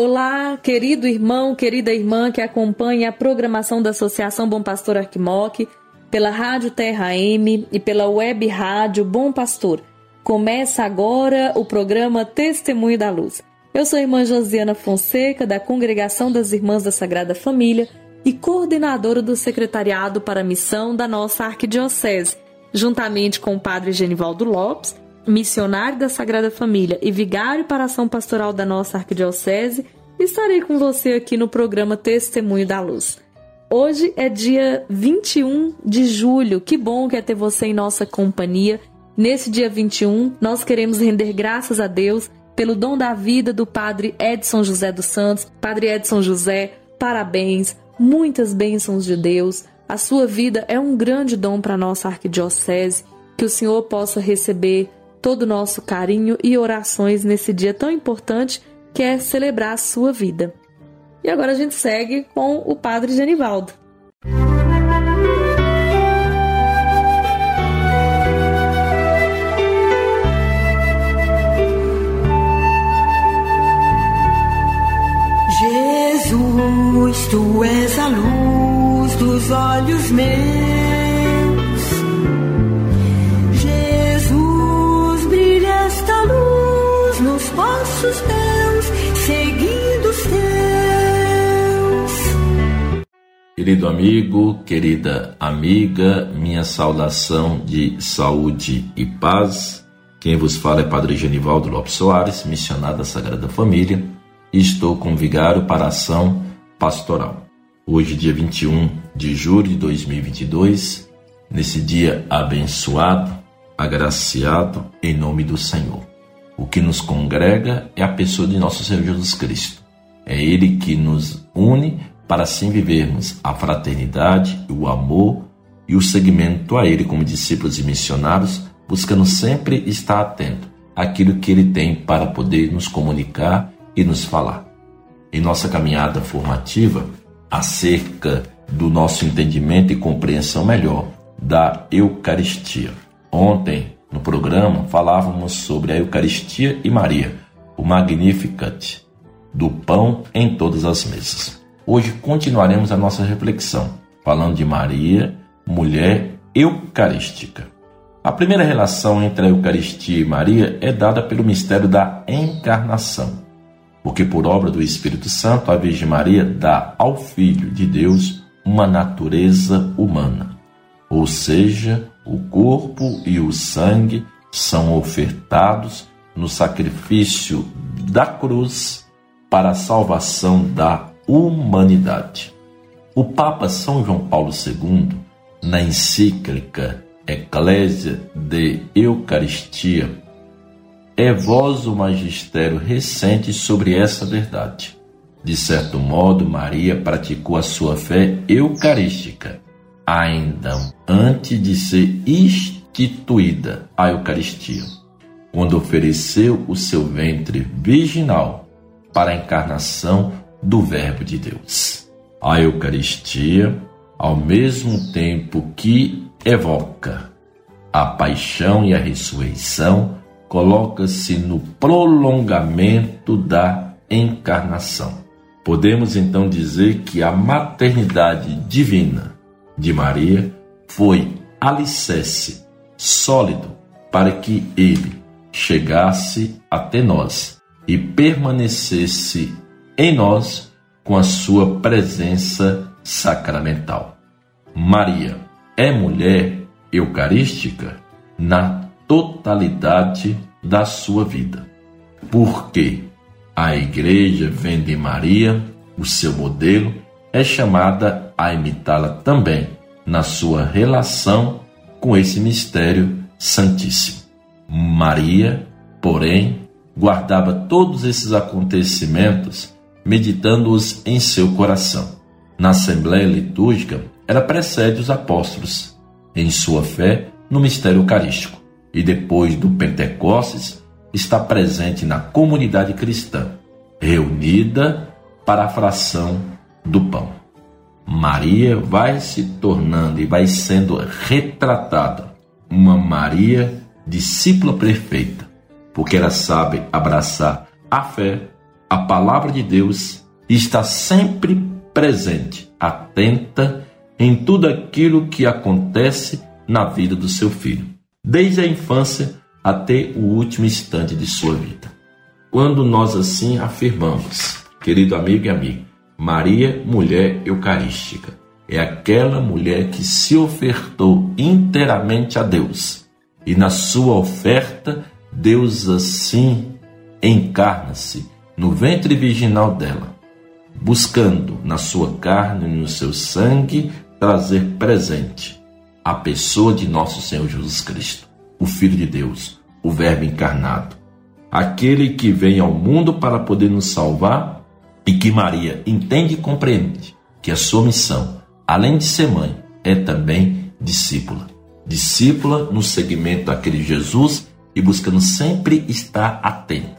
Olá, querido irmão, querida irmã que acompanha a programação da Associação Bom Pastor Arquimoc, pela Rádio Terra M e pela web rádio Bom Pastor. Começa agora o programa Testemunho da Luz. Eu sou a irmã Josiana Fonseca, da Congregação das Irmãs da Sagrada Família e coordenadora do Secretariado para a Missão da nossa Arquidiocese, juntamente com o Padre Genivaldo Lopes, missionário da Sagrada Família e vigário para a ação pastoral da nossa arquidiocese, estarei com você aqui no programa Testemunho da Luz. Hoje é dia 21 de julho. Que bom que é ter você em nossa companhia. Nesse dia 21, nós queremos render graças a Deus pelo dom da vida do Padre Edson José dos Santos. Padre Edson José, parabéns, muitas bênçãos de Deus. A sua vida é um grande dom para nossa arquidiocese. Que o Senhor possa receber todo o nosso carinho e orações nesse dia tão importante que é celebrar a sua vida. E agora a gente segue com o Padre Genivaldo. Jesus, tu és a luz dos olhos meus. Querido amigo, querida amiga, minha saudação de saúde e paz. Quem vos fala é Padre Genivaldo Lopes Soares, missionário da Sagrada Família, e estou com vigário para a ação pastoral. Hoje, dia 21 de julho de 2022, nesse dia abençoado, agraciado em nome do Senhor. O que nos congrega é a pessoa de nosso Senhor Jesus Cristo. É Ele que nos une para assim vivermos a fraternidade, o amor e o seguimento a Ele como discípulos e missionários, buscando sempre estar atento àquilo que Ele tem para poder nos comunicar e nos falar. Em nossa caminhada formativa, acerca do nosso entendimento e compreensão melhor da Eucaristia. Ontem, no programa, falávamos sobre a Eucaristia e Maria, o Magnificat, do pão em todas as mesas. Hoje continuaremos a nossa reflexão, falando de Maria, mulher eucarística. A primeira relação entre a Eucaristia e Maria é dada pelo mistério da encarnação, porque por obra do Espírito Santo a Virgem Maria dá ao Filho de Deus uma natureza humana, ou seja, o corpo e o sangue são ofertados no sacrifício da cruz para a salvação da humanidade. O Papa São João Paulo II, na encíclica Ecclesia de Eucaristia, é voz o magistério recente sobre essa verdade. De certo modo, Maria praticou a sua fé eucarística, ainda antes de ser instituída a Eucaristia, quando ofereceu o seu ventre virginal para a encarnação do Verbo de Deus. A Eucaristia, ao mesmo tempo que evoca a paixão e a ressurreição, coloca-se no prolongamento da encarnação. Podemos então dizer que a maternidade divina de Maria foi alicerce sólido para que ele, chegasse até nós e permanecesse em nós com a sua presença sacramental. Maria é mulher eucarística na totalidade da sua vida, porque a igreja vem de Maria, o seu modelo, é chamada a imitá-la também na sua relação com esse mistério santíssimo. Maria, porém, guardava todos esses acontecimentos, meditando-os em seu coração. Na Assembleia Litúrgica, ela precede os apóstolos em sua fé no mistério eucarístico e depois do Pentecostes está presente na comunidade cristã, reunida para a fração do pão. Maria vai se tornando e vai sendo retratada uma Maria discípula perfeita, porque ela sabe abraçar a fé, a palavra de Deus está sempre presente, atenta em tudo aquilo que acontece na vida do seu filho, desde a infância até o último instante de sua vida. Quando nós assim afirmamos, querido amigo e amiga, Maria, mulher eucarística, é aquela mulher que se ofertou inteiramente a Deus. E na sua oferta, Deus assim encarna-se no ventre virginal dela, buscando na sua carne e no seu sangue trazer presente a pessoa de nosso Senhor Jesus Cristo, o Filho de Deus, o Verbo encarnado, aquele que vem ao mundo para poder nos salvar e que Maria entende e compreende que a sua missão, além de ser mãe, é também discípula. Discípula no segmento daquele Jesus e buscando sempre estar atenta,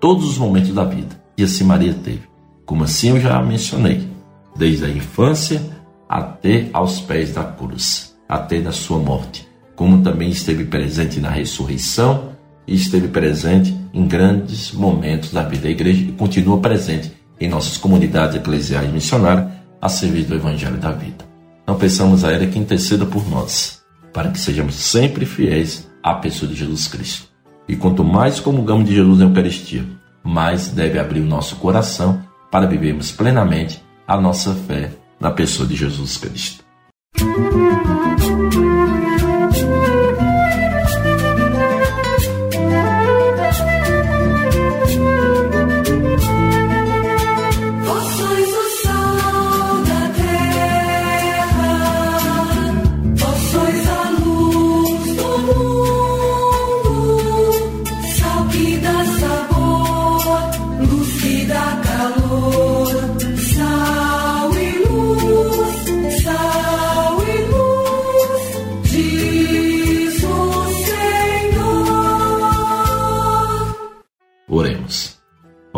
todos os momentos da vida. E assim Maria teve. Como assim eu já mencionei, desde a infância até aos pés da cruz, até da sua morte. Como também esteve presente na ressurreição e esteve presente em grandes momentos da vida da igreja e continua presente em nossas comunidades eclesiais missionárias a serviço do Evangelho da vida. Não pensamos a ela que interceda por nós, para que sejamos sempre fiéis à pessoa de Jesus Cristo. E quanto mais comungamos de Jesus na Eucaristia, mais deve abrir o nosso coração para vivermos plenamente a nossa fé na pessoa de Jesus Cristo.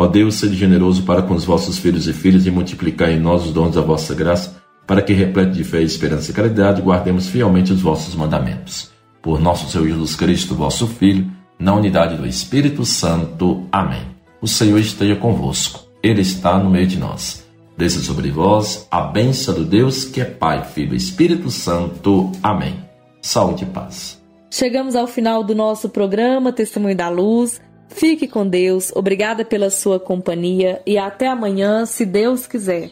Ó Deus, sede generoso para com os vossos filhos e filhas e multiplicai em nós os dons da vossa graça, para que, repleto de fé, esperança e caridade, guardemos fielmente os vossos mandamentos. Por nosso Senhor Jesus Cristo, vosso Filho, na unidade do Espírito Santo. Amém. O Senhor esteja convosco. Ele está no meio de nós. Desça sobre vós a bênção do Deus que é Pai, Filho e Espírito Santo. Amém. Saúde e paz. Chegamos ao final do nosso programa Testemunho da Luz. Fique com Deus, obrigada pela sua companhia e até amanhã, se Deus quiser.